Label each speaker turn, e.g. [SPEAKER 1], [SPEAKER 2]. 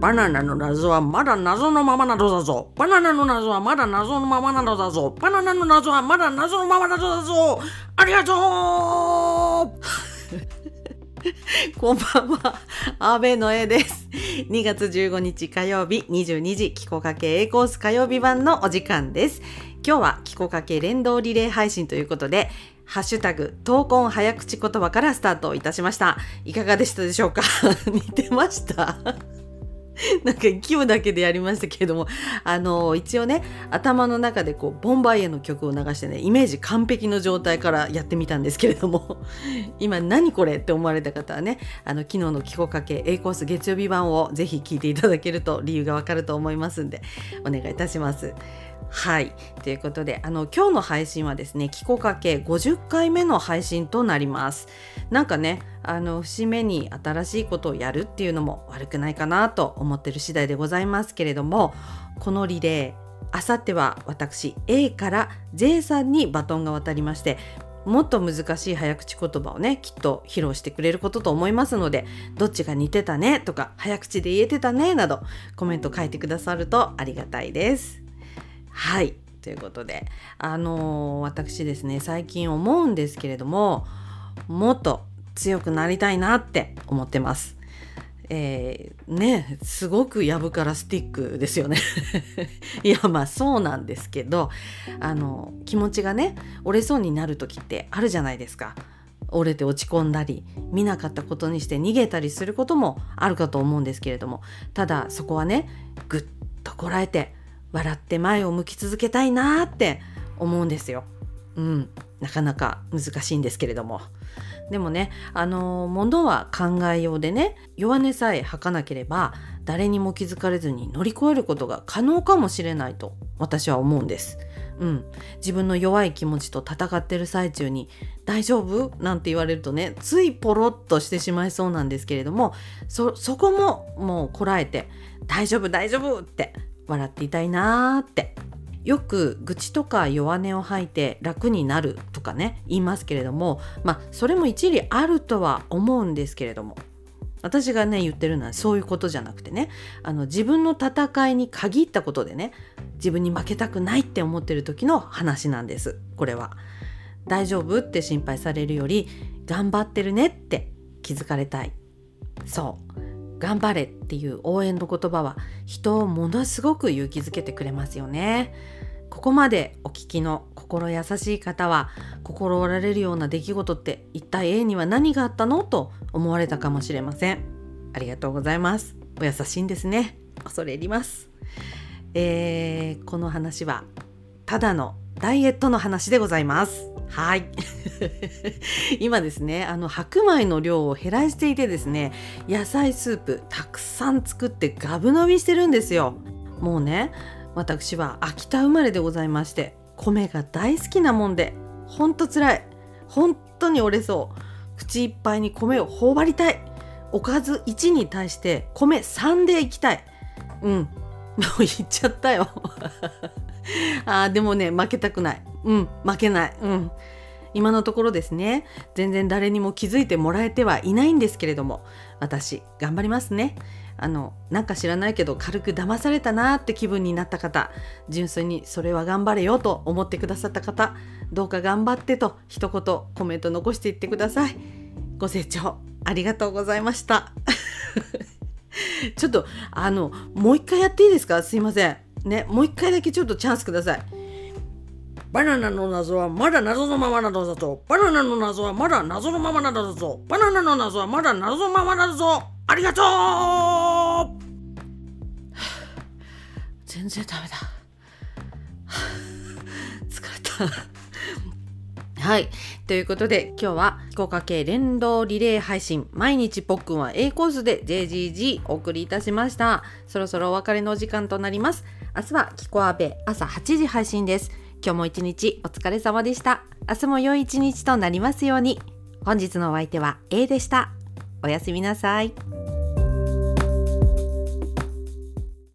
[SPEAKER 1] バナナの謎はまだ謎のままなのだぞ。バナナの謎はまだ謎のままなのだぞ。バナナの謎はまだ謎のままなのだぞ。ありがとう こんばんは、阿部の絵です。2月15日火曜日22時、キコかけ A コース火曜日版のお時間です。今日はキコかけ連動リレー配信ということで、ハッシュタグ、闘魂早口言葉からスタートいたしました。いかがでしたでしょうか？似てました？なんか勢いだけでやりましたけれども、あの一応ね、頭の中でこう、ボンバイエの曲を流してね、イメージ完璧の状態からやってみたんですけれども、今何これって思われた方はね、あの、昨日の気候かけ A コース月曜日版をぜひ聴いていただけると理由がわかると思いますんで、お願いいたします。はい。ということで、あの、今日の配信はですね、気候かけ50回目の配信となります。なんかね、あの、節目に新しいことをやるっていうのも悪くないかなと思ってる次第でございますけれども、このリレー、あさっては私 A から J さんにバトンが渡りまして、もっと難しい早口言葉をね、きっと披露してくれることと思いますので、どっちが似てたねとか、早口で言えてたねなど、コメント書いてくださるとありがたいです。はい。ということで、あのー私ですね、最近思うんですけれども、もっと強くなりたいなって思ってます。えーね、すごくやぶからスティックですよね。いや、まあそうなんですけど、あの、気持ちがね、折れそうになる時ってあるじゃないですか。折れて落ち込んだり、見なかったことにして逃げたりすることもあるかと思うんですけれども、ただそこはね、ぐっとこらえて、笑って前を向き続けたいなって思うんですよ。うん、なかなか難しいんですけれども。でもね、あの、ものは考えようでね、弱音さえ吐かなければ、誰にも気づかれずに乗り越えることが可能かもしれないと私は思うんです。うん、自分の弱い気持ちと戦ってる最中に「大丈夫?」なんて言われるとねついポロッとしてしまいそうなんですけれどもそそこももうこらえて「大丈夫？大丈夫!」って笑っていたいなーって。よく愚痴とか弱音を吐いて楽になるとかね言いますけれどもまあそれも一理あるとは思うんですけれども。私がね言ってるのはそういうことじゃなくてね。あの自分の戦いに限ったことでね自分に負けたくないって思ってる時の話なんです。これは。大丈夫って心配されるより頑張ってるねって気づかれたい。そう。頑張れっていう応援の言葉は人をものすごく勇気づけてくれますよね。ここまでお聞きの心優しい方は心折られるような出来事って一体 A には何があったのと思われたかもしれません。ありがとうございます。お優しいんですね。恐れ入ります。えー、この話はただのダイエットの話でございます。はい。今ですね、あの白米の量を減らしていてですね、野菜スープたくさん作ってガブ伸びしてるんですよ。もうね、私は秋田生まれでございまして、米が大好きなもんで、ほんとつらい。本当に折れそう。口いっぱいに米を頬張りたい。おかず1に対して米3でいきたい。うん。もう言っちゃったよ。あーでもね、負けたくない。うん、負けない。うん。今のところですね、全然誰にも気づいてもらえてはいないんですけれども、私、頑張りますね。あの、なんか知らないけど軽く騙されたなーって気分になった方、純粋にそれは頑張れよと思ってくださった方、どうか頑張ってと一言コメント残していってください。ご清聴ありがとうございました。ちょっと、あの、もう一回やっていいですか？すいません。ね、もう一回だけちょっとチャンスください。バナナの謎はまだ謎のままなのだぞ。バナナの謎はまだ謎のままなのだぞ。バナナの謎はまだ謎のままなんだぞ。ありがとう全然ダメだ。疲れた。はい。ということで、今日は、福岡系連動リレー配信、毎日ポックンは A コースで JGG お送りいたしました。そろそろお別れのお時間となります。明日は、キコアベ朝8時配信です。今日も一日お疲れ様でした。明日も良い一日となりますように。本日のお相手は A でした。おやすみなさい。